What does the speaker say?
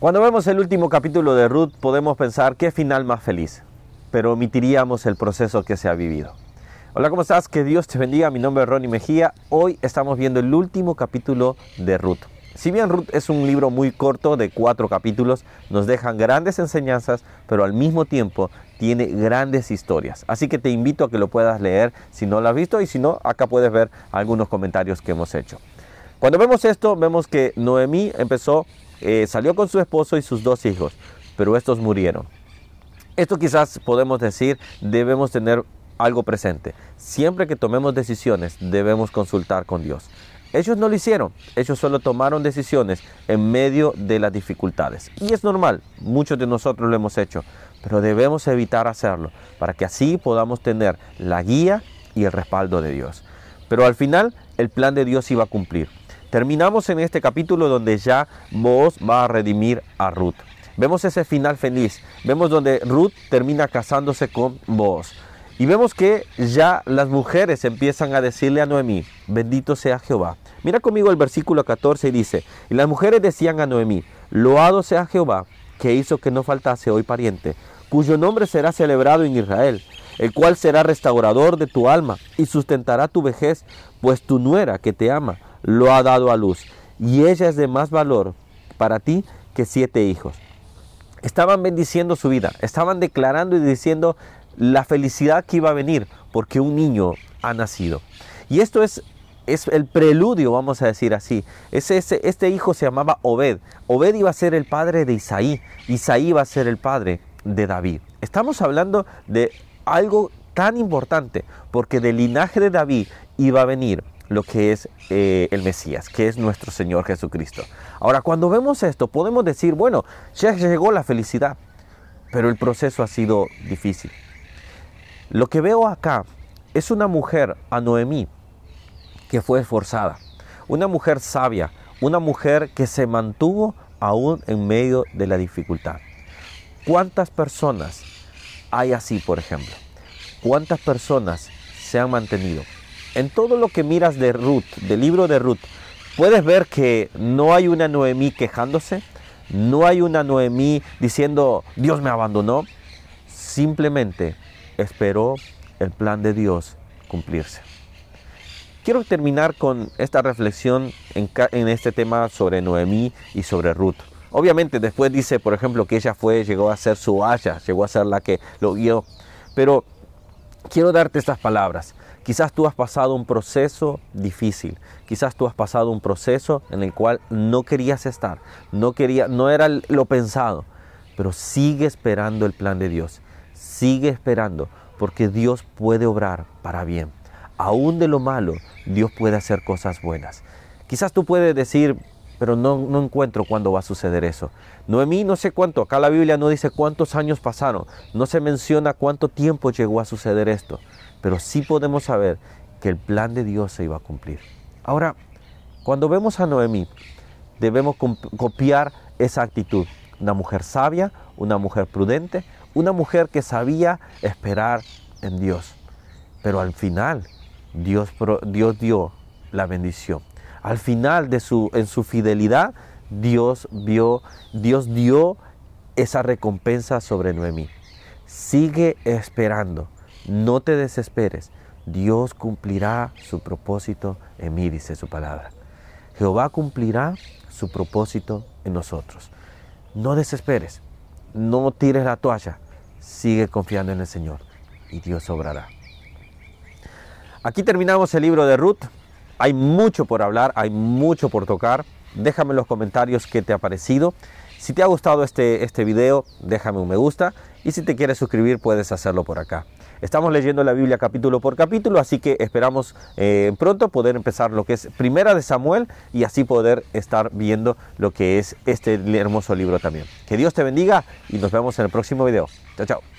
Cuando vemos el último capítulo de Ruth podemos pensar qué final más feliz, pero omitiríamos el proceso que se ha vivido. Hola, ¿cómo estás? Que Dios te bendiga. Mi nombre es Ronnie Mejía. Hoy estamos viendo el último capítulo de Ruth. Si bien Ruth es un libro muy corto de cuatro capítulos, nos dejan grandes enseñanzas, pero al mismo tiempo tiene grandes historias. Así que te invito a que lo puedas leer si no lo has visto y si no, acá puedes ver algunos comentarios que hemos hecho. Cuando vemos esto, vemos que Noemí empezó, eh, salió con su esposo y sus dos hijos, pero estos murieron. Esto quizás podemos decir, debemos tener algo presente. Siempre que tomemos decisiones, debemos consultar con Dios. Ellos no lo hicieron, ellos solo tomaron decisiones en medio de las dificultades. Y es normal, muchos de nosotros lo hemos hecho, pero debemos evitar hacerlo para que así podamos tener la guía y el respaldo de Dios. Pero al final el plan de Dios iba a cumplir. Terminamos en este capítulo donde ya Boaz va a redimir a Ruth. Vemos ese final feliz, vemos donde Ruth termina casándose con Boaz. Y vemos que ya las mujeres empiezan a decirle a Noemí, bendito sea Jehová. Mira conmigo el versículo 14 y dice, y las mujeres decían a Noemí, loado sea Jehová, que hizo que no faltase hoy pariente, cuyo nombre será celebrado en Israel, el cual será restaurador de tu alma y sustentará tu vejez, pues tu nuera que te ama lo ha dado a luz, y ella es de más valor para ti que siete hijos. Estaban bendiciendo su vida, estaban declarando y diciendo, la felicidad que iba a venir porque un niño ha nacido. Y esto es, es el preludio, vamos a decir así. Ese, este hijo se llamaba Obed. Obed iba a ser el padre de Isaí. Isaí iba a ser el padre de David. Estamos hablando de algo tan importante porque del linaje de David iba a venir lo que es eh, el Mesías, que es nuestro Señor Jesucristo. Ahora, cuando vemos esto, podemos decir, bueno, ya llegó la felicidad, pero el proceso ha sido difícil. Lo que veo acá es una mujer, a que fue esforzada, una mujer sabia, una mujer que se mantuvo aún en medio de la dificultad. ¿Cuántas personas hay así, por ejemplo? ¿Cuántas personas se han mantenido? En todo lo que miras de Ruth, del libro de Ruth, puedes ver que no hay una Noemí quejándose, no hay una Noemí diciendo Dios me abandonó, simplemente esperó el plan de Dios cumplirse. Quiero terminar con esta reflexión en, este tema sobre Noemí y sobre Ruth. Obviamente después dice, por ejemplo, que ella fue, llegó a ser su haya, llegó a ser la que lo guió. Pero quiero darte estas palabras. Quizás tú has pasado un proceso difícil, quizás tú has pasado un proceso en el cual no querías estar, no quería, no era lo pensado, pero sigue esperando el plan de Dios. Sigue esperando, porque Dios puede obrar para bien. Aún de lo malo, Dios puede hacer cosas buenas. Quizás tú puedes decir, pero no, no encuentro cuándo va a suceder eso. Noemí no sé cuánto, acá la Biblia no dice cuántos años pasaron, no se menciona cuánto tiempo llegó a suceder esto, pero sí podemos saber que el plan de Dios se iba a cumplir. Ahora, cuando vemos a Noemí, debemos copiar esa actitud. Una mujer sabia, una mujer prudente, una mujer que sabía esperar en Dios. Pero al final Dios, Dios dio la bendición. Al final de su, en su fidelidad, Dios vio, Dios dio esa recompensa sobre Noemí. Sigue esperando, no te desesperes. Dios cumplirá su propósito en mí, dice su palabra. Jehová cumplirá su propósito en nosotros. No desesperes no tires la toalla, sigue confiando en el Señor y Dios obrará. Aquí terminamos el libro de Ruth. Hay mucho por hablar, hay mucho por tocar. Déjame en los comentarios qué te ha parecido. Si te ha gustado este, este video, déjame un me gusta. Y si te quieres suscribir, puedes hacerlo por acá. Estamos leyendo la Biblia capítulo por capítulo, así que esperamos eh, pronto poder empezar lo que es Primera de Samuel y así poder estar viendo lo que es este hermoso libro también. Que Dios te bendiga y nos vemos en el próximo video. Chao, chao.